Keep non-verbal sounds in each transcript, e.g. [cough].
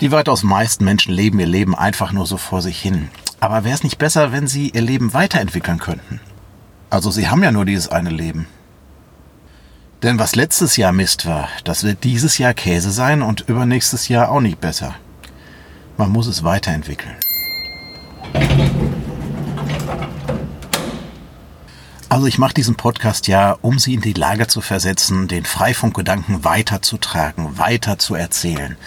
Die weitaus meisten Menschen leben ihr Leben einfach nur so vor sich hin. Aber wäre es nicht besser, wenn sie ihr Leben weiterentwickeln könnten? Also sie haben ja nur dieses eine Leben. Denn was letztes Jahr Mist war, das wird dieses Jahr Käse sein und übernächstes Jahr auch nicht besser. Man muss es weiterentwickeln. Also ich mache diesen Podcast ja, um Sie in die Lage zu versetzen, den Freifunkgedanken weiterzutragen, weiter zu erzählen.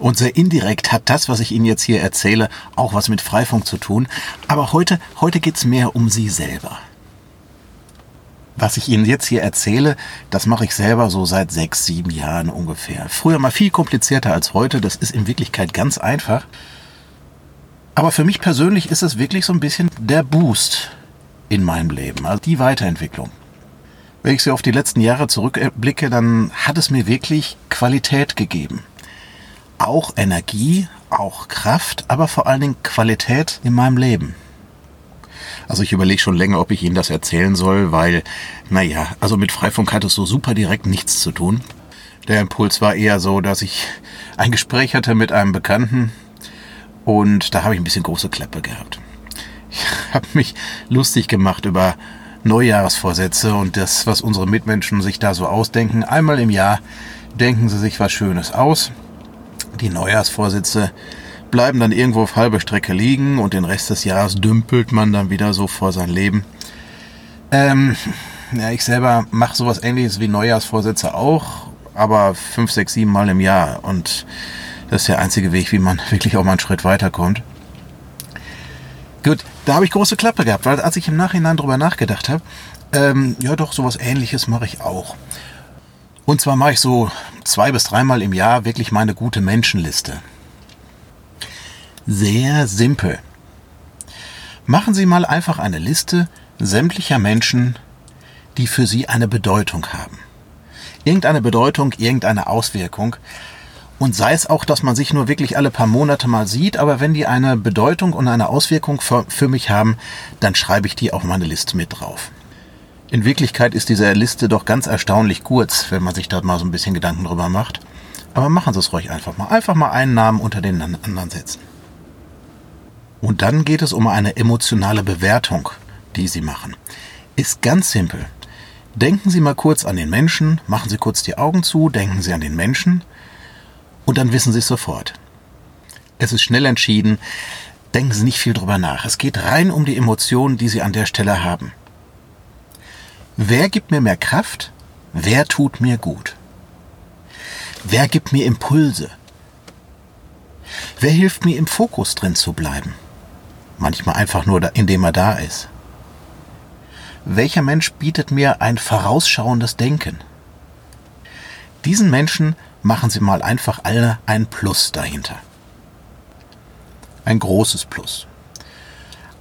Und sehr indirekt hat das, was ich Ihnen jetzt hier erzähle, auch was mit Freifunk zu tun. Aber heute, heute geht's mehr um Sie selber. Was ich Ihnen jetzt hier erzähle, das mache ich selber so seit sechs, sieben Jahren ungefähr. Früher mal viel komplizierter als heute. Das ist in Wirklichkeit ganz einfach. Aber für mich persönlich ist es wirklich so ein bisschen der Boost in meinem Leben, also die Weiterentwicklung. Wenn ich so auf die letzten Jahre zurückblicke, dann hat es mir wirklich Qualität gegeben auch Energie, auch Kraft, aber vor allen Dingen Qualität in meinem Leben. Also ich überlege schon länger, ob ich Ihnen das erzählen soll, weil, naja, also mit Freifunk hat es so super direkt nichts zu tun. Der Impuls war eher so, dass ich ein Gespräch hatte mit einem Bekannten und da habe ich ein bisschen große Klappe gehabt. Ich [laughs] habe mich lustig gemacht über Neujahrsvorsätze und das, was unsere Mitmenschen sich da so ausdenken. Einmal im Jahr denken sie sich was Schönes aus die Neujahrsvorsätze bleiben dann irgendwo auf halber Strecke liegen und den Rest des Jahres dümpelt man dann wieder so vor sein Leben. Ähm, ja, ich selber mache sowas ähnliches wie Neujahrsvorsätze auch, aber fünf, sechs, sieben Mal im Jahr. Und das ist der einzige Weg, wie man wirklich auch mal einen Schritt weiterkommt. Gut, da habe ich große Klappe gehabt, weil als ich im Nachhinein drüber nachgedacht habe, ähm, ja doch, sowas ähnliches mache ich auch. Und zwar mache ich so zwei bis dreimal im Jahr wirklich meine gute Menschenliste. Sehr simpel. Machen Sie mal einfach eine Liste sämtlicher Menschen, die für Sie eine Bedeutung haben. Irgendeine Bedeutung, irgendeine Auswirkung. Und sei es auch, dass man sich nur wirklich alle paar Monate mal sieht, aber wenn die eine Bedeutung und eine Auswirkung für, für mich haben, dann schreibe ich die auf meine Liste mit drauf. In Wirklichkeit ist diese Liste doch ganz erstaunlich kurz, wenn man sich da mal so ein bisschen Gedanken drüber macht. Aber machen Sie es ruhig einfach mal. Einfach mal einen Namen unter den anderen setzen. Und dann geht es um eine emotionale Bewertung, die Sie machen. Ist ganz simpel. Denken Sie mal kurz an den Menschen, machen Sie kurz die Augen zu, denken Sie an den Menschen und dann wissen Sie es sofort. Es ist schnell entschieden, denken Sie nicht viel drüber nach. Es geht rein um die Emotionen, die Sie an der Stelle haben. Wer gibt mir mehr Kraft? Wer tut mir gut? Wer gibt mir Impulse? Wer hilft mir im Fokus drin zu bleiben? Manchmal einfach nur, indem er da ist. Welcher Mensch bietet mir ein vorausschauendes Denken? Diesen Menschen machen Sie mal einfach alle ein Plus dahinter. Ein großes Plus.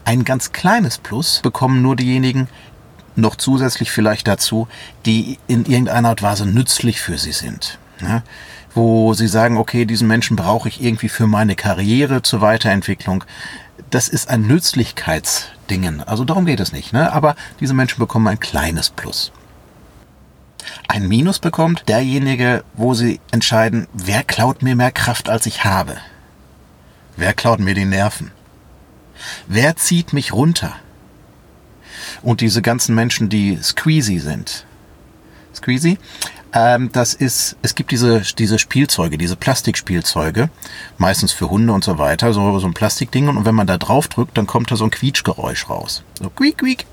Ein ganz kleines Plus bekommen nur diejenigen, noch zusätzlich vielleicht dazu, die in irgendeiner Art und Weise nützlich für sie sind. Ne? Wo sie sagen, okay, diesen Menschen brauche ich irgendwie für meine Karriere zur Weiterentwicklung. Das ist ein Nützlichkeitsdingen. Also darum geht es nicht. Ne? Aber diese Menschen bekommen ein kleines Plus. Ein Minus bekommt derjenige, wo sie entscheiden, wer klaut mir mehr Kraft, als ich habe. Wer klaut mir die Nerven? Wer zieht mich runter? Und diese ganzen Menschen, die squeezy sind. Squeezy? Ähm, das ist, es gibt diese, diese Spielzeuge, diese Plastikspielzeuge, meistens für Hunde und so weiter, so, so ein Plastikding. Und wenn man da drauf drückt, dann kommt da so ein Quietschgeräusch raus. So quiek, quiek.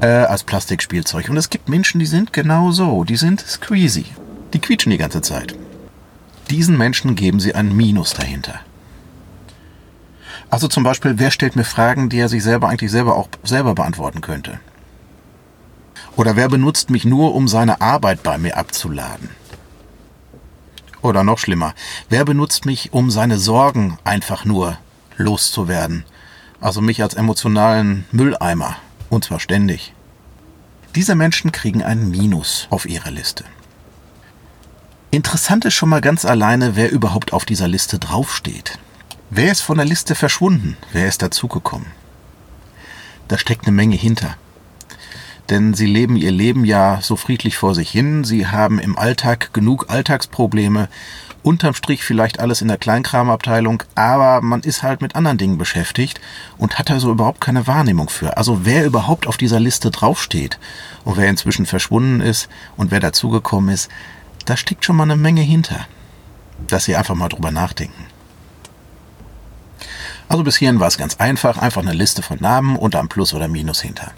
Äh, als Plastikspielzeug. Und es gibt Menschen, die sind genau so. Die sind squeezy. Die quietschen die ganze Zeit. Diesen Menschen geben sie ein Minus dahinter. Also zum Beispiel, wer stellt mir Fragen, die er sich selber eigentlich selber auch selber beantworten könnte? Oder wer benutzt mich nur, um seine Arbeit bei mir abzuladen? Oder noch schlimmer, wer benutzt mich, um seine Sorgen einfach nur loszuwerden? Also mich als emotionalen Mülleimer. Und zwar ständig. Diese Menschen kriegen ein Minus auf ihrer Liste. Interessant ist schon mal ganz alleine, wer überhaupt auf dieser Liste draufsteht. Wer ist von der Liste verschwunden? Wer ist dazugekommen? Da steckt eine Menge hinter. Denn sie leben ihr Leben ja so friedlich vor sich hin, sie haben im Alltag genug Alltagsprobleme Unterm Strich vielleicht alles in der Kleinkramabteilung, aber man ist halt mit anderen Dingen beschäftigt und hat da so überhaupt keine Wahrnehmung für. Also wer überhaupt auf dieser Liste draufsteht und wer inzwischen verschwunden ist und wer dazugekommen ist, da steckt schon mal eine Menge hinter. Dass Sie einfach mal drüber nachdenken. Also bis hierhin war es ganz einfach, einfach eine Liste von Namen und ein Plus oder Minus hinter.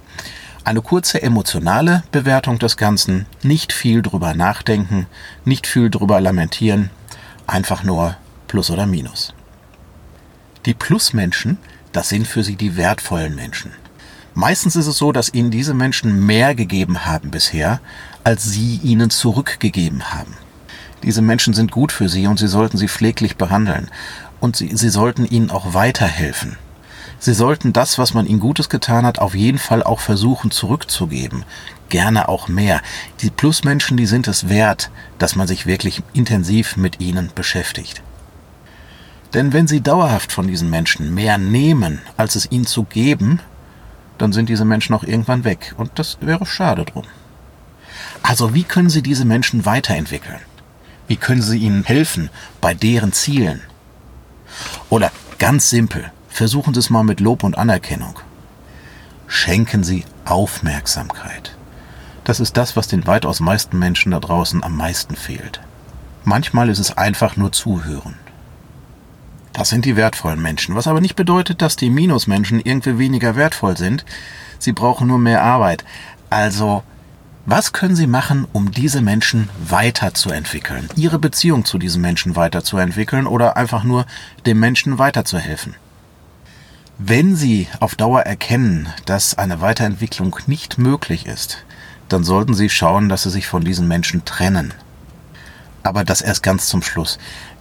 Eine kurze emotionale Bewertung des Ganzen, nicht viel drüber nachdenken, nicht viel drüber lamentieren, einfach nur Plus oder Minus. Die Plusmenschen, das sind für sie die wertvollen Menschen. Meistens ist es so, dass ihnen diese Menschen mehr gegeben haben bisher, als sie ihnen zurückgegeben haben. Diese Menschen sind gut für sie und sie sollten sie pfleglich behandeln und sie, sie sollten ihnen auch weiterhelfen. Sie sollten das, was man ihnen Gutes getan hat, auf jeden Fall auch versuchen zurückzugeben. Gerne auch mehr. Die Plusmenschen, die sind es wert, dass man sich wirklich intensiv mit ihnen beschäftigt. Denn wenn sie dauerhaft von diesen Menschen mehr nehmen, als es ihnen zu geben, dann sind diese Menschen auch irgendwann weg. Und das wäre schade drum. Also wie können Sie diese Menschen weiterentwickeln? Wie können Sie ihnen helfen bei deren Zielen? Oder ganz simpel, versuchen Sie es mal mit Lob und Anerkennung. Schenken Sie Aufmerksamkeit. Das ist das, was den weitaus meisten Menschen da draußen am meisten fehlt. Manchmal ist es einfach nur zuhören. Das sind die wertvollen Menschen, was aber nicht bedeutet, dass die Minusmenschen irgendwie weniger wertvoll sind. Sie brauchen nur mehr Arbeit. Also, was können Sie machen, um diese Menschen weiterzuentwickeln? Ihre Beziehung zu diesen Menschen weiterzuentwickeln oder einfach nur dem Menschen weiterzuhelfen? Wenn Sie auf Dauer erkennen, dass eine Weiterentwicklung nicht möglich ist, dann sollten Sie schauen, dass Sie sich von diesen Menschen trennen. Aber das erst ganz zum Schluss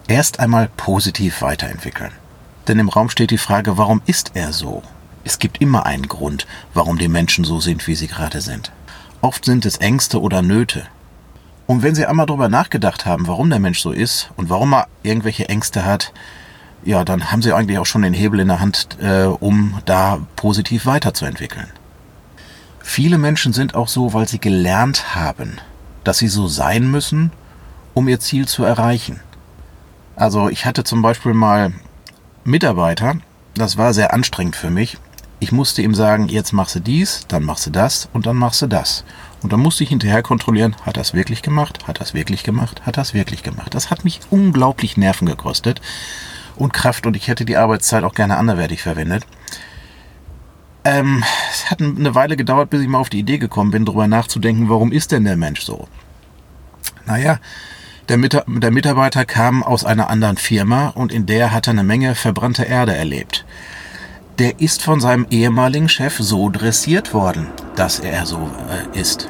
erst einmal positiv weiterentwickeln. Denn im Raum steht die Frage, warum ist er so? Es gibt immer einen Grund, warum die Menschen so sind, wie sie gerade sind. Oft sind es Ängste oder Nöte. Und wenn Sie einmal darüber nachgedacht haben, warum der Mensch so ist und warum er irgendwelche Ängste hat, ja, dann haben Sie eigentlich auch schon den Hebel in der Hand, äh, um da positiv weiterzuentwickeln. Viele Menschen sind auch so, weil sie gelernt haben, dass sie so sein müssen, um ihr Ziel zu erreichen. Also ich hatte zum Beispiel mal Mitarbeiter, das war sehr anstrengend für mich. Ich musste ihm sagen, jetzt machst du dies, dann machst du das und dann machst du das. Und dann musste ich hinterher kontrollieren, hat das wirklich gemacht, hat das wirklich gemacht, hat das wirklich gemacht. Das hat mich unglaublich Nerven gekostet und Kraft und ich hätte die Arbeitszeit auch gerne anderweitig verwendet. Ähm, es hat eine Weile gedauert, bis ich mal auf die Idee gekommen bin, darüber nachzudenken, warum ist denn der Mensch so? Naja, der, der Mitarbeiter kam aus einer anderen Firma und in der hat er eine Menge verbrannte Erde erlebt. Der ist von seinem ehemaligen Chef so dressiert worden, dass er so äh, ist.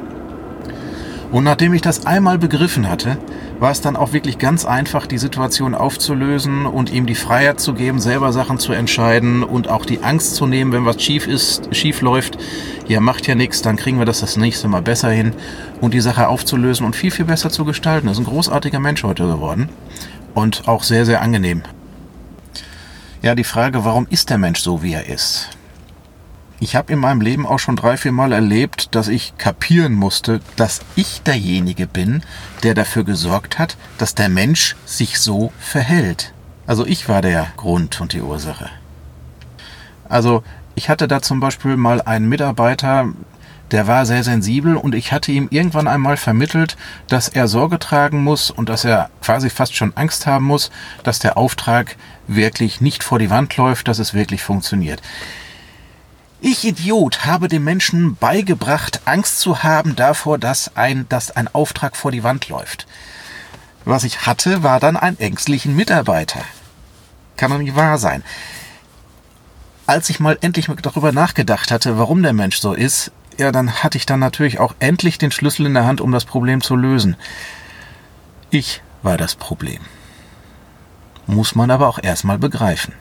Und nachdem ich das einmal begriffen hatte, war es dann auch wirklich ganz einfach, die Situation aufzulösen und ihm die Freiheit zu geben, selber Sachen zu entscheiden und auch die Angst zu nehmen, wenn was schief ist, schief läuft. Ja, macht ja nichts, dann kriegen wir das das nächste Mal besser hin und die Sache aufzulösen und viel, viel besser zu gestalten. Er ist ein großartiger Mensch heute geworden und auch sehr, sehr angenehm. Ja, die Frage, warum ist der Mensch so, wie er ist? Ich habe in meinem Leben auch schon drei, vier Mal erlebt, dass ich kapieren musste, dass ich derjenige bin, der dafür gesorgt hat, dass der Mensch sich so verhält. Also ich war der Grund und die Ursache. Also ich hatte da zum Beispiel mal einen Mitarbeiter, der war sehr sensibel und ich hatte ihm irgendwann einmal vermittelt, dass er Sorge tragen muss und dass er quasi fast schon Angst haben muss, dass der Auftrag wirklich nicht vor die Wand läuft, dass es wirklich funktioniert. Ich Idiot habe dem Menschen beigebracht, Angst zu haben davor, dass ein, dass ein Auftrag vor die Wand läuft. Was ich hatte, war dann einen ängstlichen Mitarbeiter. Kann doch nicht wahr sein. Als ich mal endlich darüber nachgedacht hatte, warum der Mensch so ist, ja, dann hatte ich dann natürlich auch endlich den Schlüssel in der Hand, um das Problem zu lösen. Ich war das Problem. Muss man aber auch erstmal begreifen.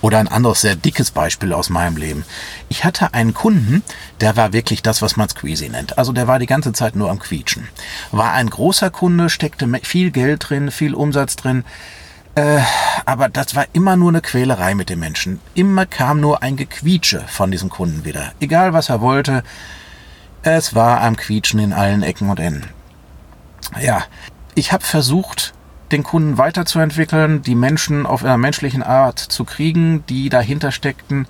Oder ein anderes sehr dickes Beispiel aus meinem Leben. Ich hatte einen Kunden, der war wirklich das, was man Squeezy nennt. Also der war die ganze Zeit nur am Quietschen. War ein großer Kunde, steckte viel Geld drin, viel Umsatz drin. Äh, aber das war immer nur eine Quälerei mit den Menschen. Immer kam nur ein Gequietsche von diesem Kunden wieder. Egal was er wollte, es war am Quietschen in allen Ecken und Enden. Ja, Ich habe versucht, den Kunden weiterzuentwickeln, die Menschen auf einer menschlichen Art zu kriegen, die dahinter steckten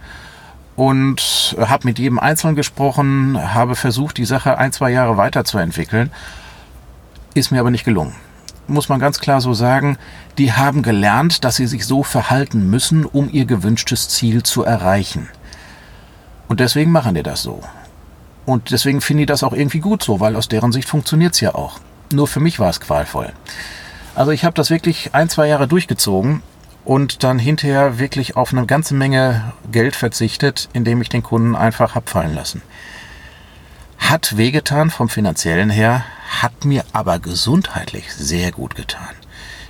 und habe mit jedem Einzelnen gesprochen, habe versucht, die Sache ein, zwei Jahre weiterzuentwickeln. Ist mir aber nicht gelungen. Muss man ganz klar so sagen, die haben gelernt, dass sie sich so verhalten müssen, um ihr gewünschtes Ziel zu erreichen. Und deswegen machen die das so. Und deswegen finde ich das auch irgendwie gut so, weil aus deren Sicht funktioniert es ja auch. Nur für mich war es qualvoll. Also ich habe das wirklich ein, zwei Jahre durchgezogen und dann hinterher wirklich auf eine ganze Menge Geld verzichtet, indem ich den Kunden einfach hab fallen lassen. Hat wehgetan vom finanziellen her, hat mir aber gesundheitlich sehr gut getan.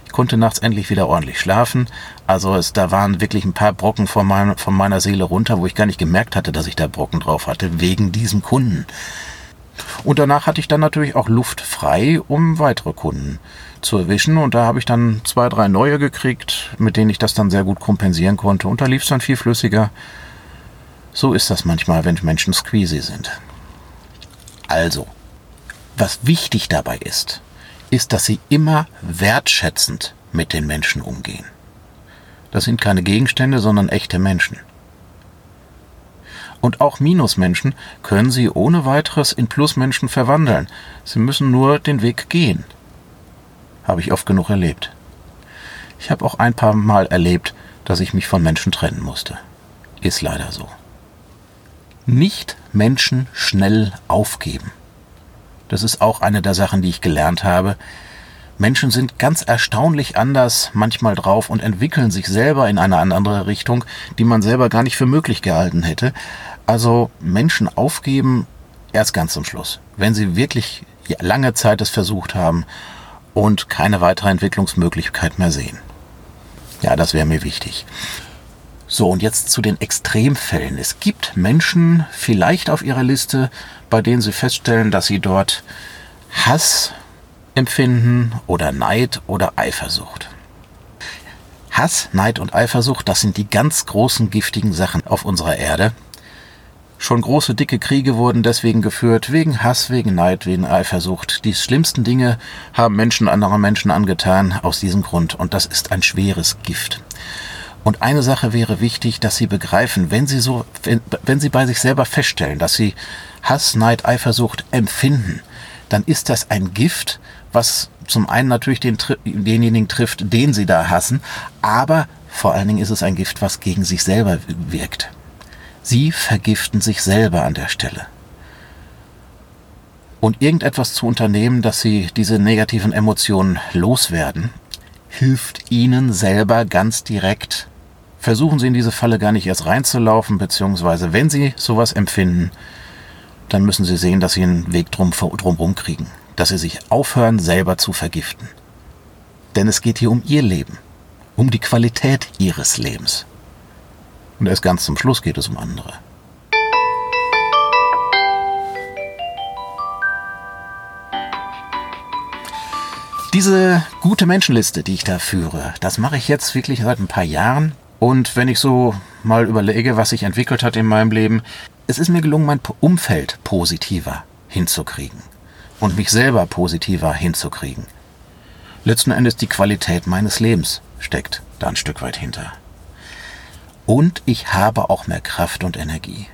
Ich konnte nachts endlich wieder ordentlich schlafen. Also es, da waren wirklich ein paar Brocken von, mein, von meiner Seele runter, wo ich gar nicht gemerkt hatte, dass ich da Brocken drauf hatte, wegen diesem Kunden. Und danach hatte ich dann natürlich auch Luft frei, um weitere Kunden zu erwischen. Und da habe ich dann zwei, drei neue gekriegt, mit denen ich das dann sehr gut kompensieren konnte. Und da lief es dann viel flüssiger. So ist das manchmal, wenn Menschen squeezy sind. Also, was wichtig dabei ist, ist, dass sie immer wertschätzend mit den Menschen umgehen. Das sind keine Gegenstände, sondern echte Menschen. Und auch Minusmenschen können Sie ohne weiteres in Plusmenschen verwandeln. Sie müssen nur den Weg gehen. Habe ich oft genug erlebt. Ich habe auch ein paar Mal erlebt, dass ich mich von Menschen trennen musste. Ist leider so. Nicht Menschen schnell aufgeben. Das ist auch eine der Sachen, die ich gelernt habe. Menschen sind ganz erstaunlich anders manchmal drauf und entwickeln sich selber in eine andere Richtung, die man selber gar nicht für möglich gehalten hätte. Also Menschen aufgeben erst ganz zum Schluss, wenn sie wirklich lange Zeit es versucht haben und keine weitere Entwicklungsmöglichkeit mehr sehen. Ja, das wäre mir wichtig. So, und jetzt zu den Extremfällen. Es gibt Menschen vielleicht auf ihrer Liste, bei denen sie feststellen, dass sie dort Hass empfinden oder Neid oder Eifersucht. Hass, Neid und Eifersucht, das sind die ganz großen giftigen Sachen auf unserer Erde. Schon große, dicke Kriege wurden deswegen geführt, wegen Hass, wegen Neid, wegen Eifersucht. Die schlimmsten Dinge haben Menschen anderen Menschen angetan aus diesem Grund und das ist ein schweres Gift. Und eine Sache wäre wichtig, dass Sie begreifen, wenn Sie so, wenn, wenn Sie bei sich selber feststellen, dass Sie Hass, Neid, Eifersucht empfinden, dann ist das ein Gift, was zum einen natürlich den, denjenigen trifft, den Sie da hassen, aber vor allen Dingen ist es ein Gift, was gegen sich selber wirkt. Sie vergiften sich selber an der Stelle. Und irgendetwas zu unternehmen, dass Sie diese negativen Emotionen loswerden, hilft Ihnen selber ganz direkt. Versuchen Sie in diese Falle gar nicht erst reinzulaufen, beziehungsweise wenn Sie sowas empfinden, dann müssen Sie sehen, dass Sie einen Weg drum, drumherum kriegen, dass Sie sich aufhören, selber zu vergiften. Denn es geht hier um Ihr Leben, um die Qualität Ihres Lebens. Und erst ganz zum Schluss geht es um andere. Diese gute Menschenliste, die ich da führe, das mache ich jetzt wirklich seit ein paar Jahren. Und wenn ich so mal überlege, was sich entwickelt hat in meinem Leben, es ist mir gelungen, mein Umfeld positiver hinzukriegen und mich selber positiver hinzukriegen. Letzten Endes die Qualität meines Lebens steckt da ein Stück weit hinter. Und ich habe auch mehr Kraft und Energie.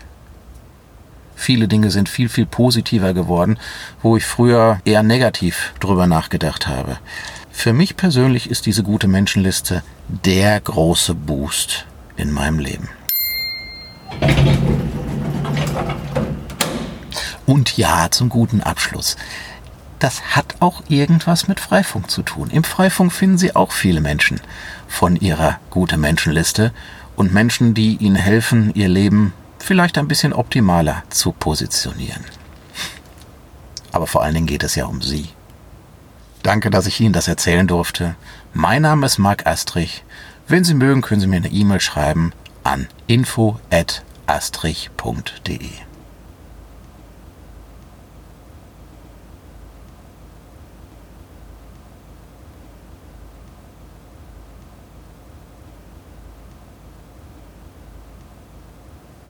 Viele Dinge sind viel, viel positiver geworden, wo ich früher eher negativ drüber nachgedacht habe. Für mich persönlich ist diese gute Menschenliste der große Boost in meinem Leben. Und ja, zum guten Abschluss. Das hat auch irgendwas mit Freifunk zu tun. Im Freifunk finden Sie auch viele Menschen von Ihrer gute Menschenliste und Menschen, die ihnen helfen, ihr Leben vielleicht ein bisschen optimaler zu positionieren. Aber vor allen Dingen geht es ja um Sie. Danke, dass ich Ihnen das erzählen durfte. Mein Name ist Marc Astrich. Wenn Sie mögen, können Sie mir eine E-Mail schreiben an info@astrich.de.